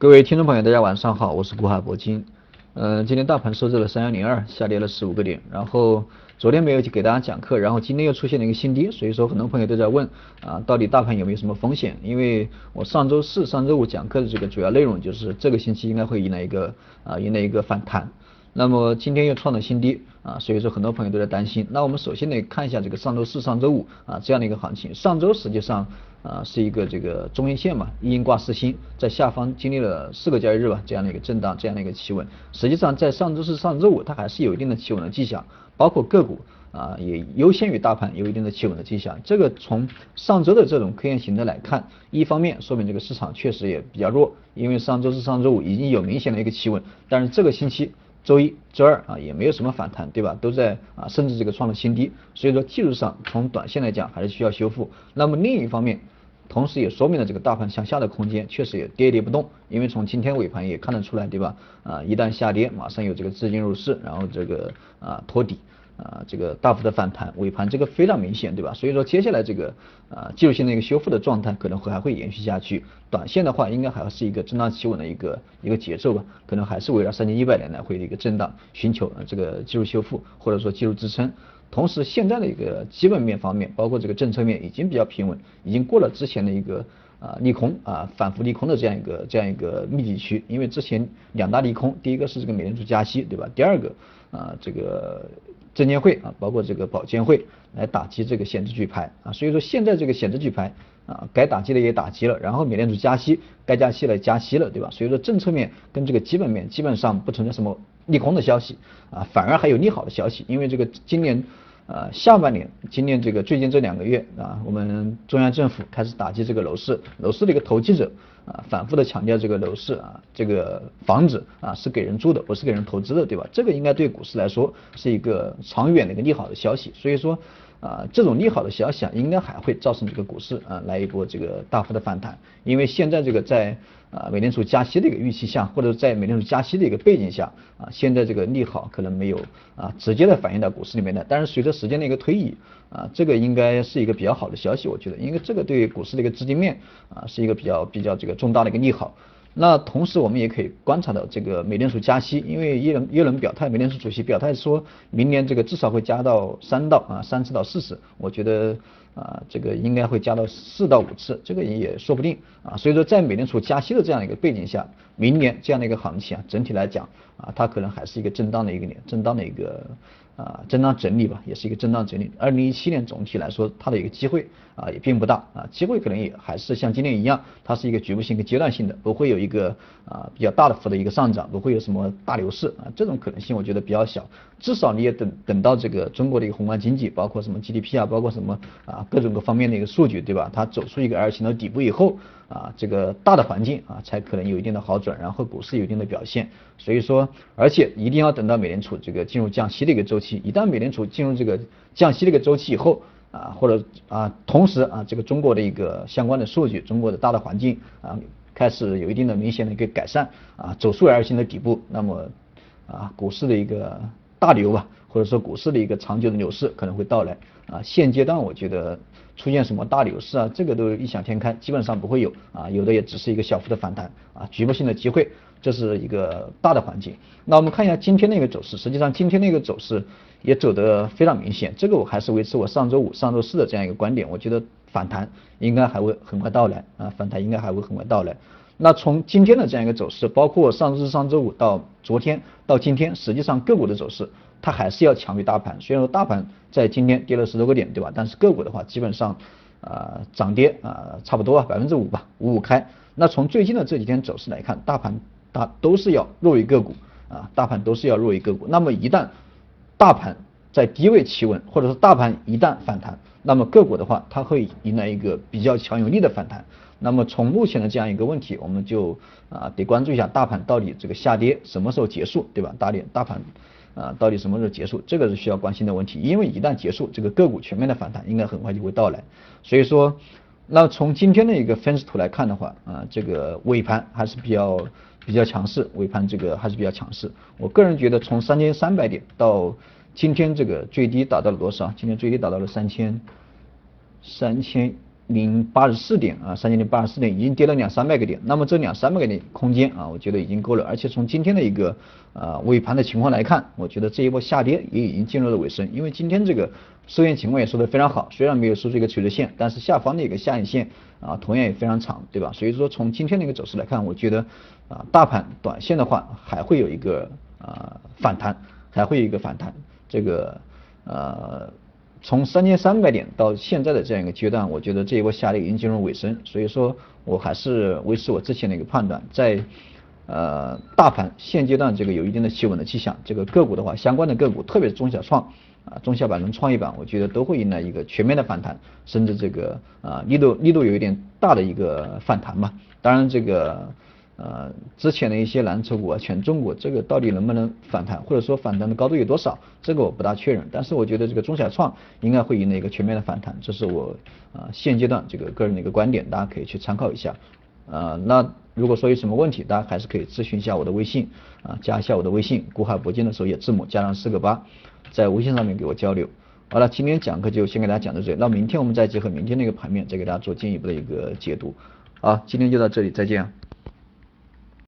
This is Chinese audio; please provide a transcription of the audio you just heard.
各位听众朋友，大家晚上好，我是古海铂金。嗯，今天大盘收在了三幺零二，下跌了十五个点。然后昨天没有去给大家讲课，然后今天又出现了一个新低，所以说很多朋友都在问啊，到底大盘有没有什么风险？因为我上周四、上周五讲课的这个主要内容就是这个星期应该会迎来一个啊迎来一个反弹。那么今天又创了新低啊，所以说很多朋友都在担心。那我们首先呢看一下这个上周四、上周五啊这样的一个行情。上周实际上。啊，是一个这个中阴线嘛，一阴挂四星，在下方经历了四个交易日吧，这样的一个震荡，这样的一个企稳。实际上在上周四、上周五，它还是有一定的企稳的迹象，包括个股啊，也优先于大盘有一定的企稳的迹象。这个从上周的这种 K 线形态来看，一方面说明这个市场确实也比较弱，因为上周四、上周五已经有明显的一个企稳，但是这个星期。周一、周二啊也没有什么反弹，对吧？都在啊，甚至这个创了新低，所以说技术上从短线来讲还是需要修复。那么另一方面，同时也说明了这个大盘向下的空间确实也跌跌不动，因为从今天尾盘也看得出来，对吧？啊，一旦下跌，马上有这个资金入市，然后这个啊托底。啊，这个大幅的反弹，尾盘这个非常明显，对吧？所以说接下来这个啊技术性的一个修复的状态可能会还会延续下去。短线的话，应该还是一个震荡企稳的一个一个节奏吧，可能还是围绕三千一百点来回的一个震荡，寻求这个技术修复或者说技术支撑。同时，现在的一个基本面方面，包括这个政策面已经比较平稳，已经过了之前的一个啊利空啊反复利空的这样一个这样一个密集区。因为之前两大利空，第一个是这个美联储加息，对吧？第二个啊这个。证监会啊，包括这个保监会来打击这个险资举牌啊，所以说现在这个险资举牌啊，该打击的也打击了，然后美联储加息，该加息了加息了，对吧？所以说政策面跟这个基本面基本上不存在什么利空的消息啊，反而还有利好的消息，因为这个今年。呃，下半年，今年这个最近这两个月啊，我们中央政府开始打击这个楼市，楼市的一个投机者啊，反复的强调这个楼市啊，这个房子啊是给人住的，不是给人投资的，对吧？这个应该对股市来说是一个长远的一个利好的消息，所以说。啊，这种利好的消息啊，应该还会造成这个股市啊来一波这个大幅的反弹，因为现在这个在啊美联储加息的一个预期下，或者在美联储加息的一个背景下啊，现在这个利好可能没有啊直接的反映到股市里面的，但是随着时间的一个推移啊，这个应该是一个比较好的消息，我觉得，因为这个对股市的一个资金面啊是一个比较比较这个重大的一个利好。那同时我们也可以观察到这个美联储加息，因为耶伦耶伦表态，美联储主席表态说明年这个至少会加到三到啊三次到四次，我觉得啊这个应该会加到四到五次，这个也说不定啊。所以说在美联储加息的这样一个背景下，明年这样的一个行情啊，整体来讲啊，它可能还是一个震荡的一个年，震荡的一个。啊，震荡整理吧，也是一个震荡整理。二零一七年总体来说，它的一个机会啊也并不大啊，机会可能也还是像今年一样，它是一个局部性、一个阶段性的，不会有一个啊比较大的幅的一个上涨，不会有什么大牛市啊，这种可能性我觉得比较小。至少你也等等到这个中国的一个宏观经济，包括什么 GDP 啊，包括什么啊各种各方面的一个数据，对吧？它走出一个 L 型的底部以后。啊，这个大的环境啊，才可能有一定的好转，然后股市有一定的表现。所以说，而且一定要等到美联储这个进入降息的一个周期。一旦美联储进入这个降息的一个周期以后，啊，或者啊，同时啊，这个中国的一个相关的数据，中国的大的环境啊，开始有一定的明显的一个改善，啊，走出 L 型的底部，那么啊，股市的一个大牛吧，或者说股市的一个长久的牛市可能会到来。啊，现阶段我觉得。出现什么大牛市啊？这个都异想天开，基本上不会有啊，有的也只是一个小幅的反弹啊，局部性的机会，这是一个大的环境。那我们看一下今天的一个走势，实际上今天的一个走势也走得非常明显。这个我还是维持我上周五、上周四的这样一个观点，我觉得反弹应该还会很快到来啊，反弹应该还会很快到来。那从今天的这样一个走势，包括上周、上周五到昨天到今天，实际上个股的走势。它还是要强于大盘，虽然说大盘在今天跌了十多个点，对吧？但是个股的话，基本上啊涨跌啊差不多啊百分之五吧，五五开。那从最近的这几天走势来看，大盘它都是要弱于个股啊，大盘都是要弱于个股。那么一旦大盘在低位企稳，或者说大盘一旦反弹，那么个股的话，它会迎来一个比较强有力的反弹。那么从目前的这样一个问题，我们就啊得关注一下大盘到底这个下跌什么时候结束，对吧？大跌大盘。啊，到底什么时候结束？这个是需要关心的问题，因为一旦结束，这个个股全面的反弹应该很快就会到来。所以说，那从今天的一个分时图来看的话，啊，这个尾盘还是比较比较强势，尾盘这个还是比较强势。我个人觉得，从三千三百点到今天这个最低达到了多少？今天最低达到了三千三千零八十四点啊，三千零八十四点已经跌了两三百个点，那么这两三百个点空间啊，我觉得已经够了，而且从今天的一个呃尾盘的情况来看，我觉得这一波下跌也已经进入了尾声，因为今天这个收线情况也收的非常好，虽然没有收出一个垂直线，但是下方的一个下影线啊同样也非常长，对吧？所以说从今天的一个走势来看，我觉得啊大盘短线的话还会有一个啊反弹，还会有一个反弹，这个呃。从三千三百点到现在的这样一个阶段，我觉得这一波下跌已经进入尾声，所以说我还是维持我之前的一个判断，在呃大盘现阶段这个有一定的企稳的迹象，这个个股的话，相关的个股，特别是中小创啊、中小板跟创业板，我觉得都会迎来一个全面的反弹，甚至这个啊力度力度有一点大的一个反弹嘛，当然这个。呃，之前的一些蓝筹股啊，权重股，这个到底能不能反弹，或者说反弹的高度有多少，这个我不大确认。但是我觉得这个中小创应该会迎来一个全面的反弹，这是我啊现阶段这个个人的一个观点，大家可以去参考一下。呃，那如果说有什么问题，大家还是可以咨询一下我的微信啊，加一下我的微信，古海铂金的首页字母加上四个八，在微信上面给我交流。好了，今天讲课就先给大家讲到这里，那明天我们再结合明天那个盘面，再给大家做进一步的一个解读。好，今天就到这里，再见。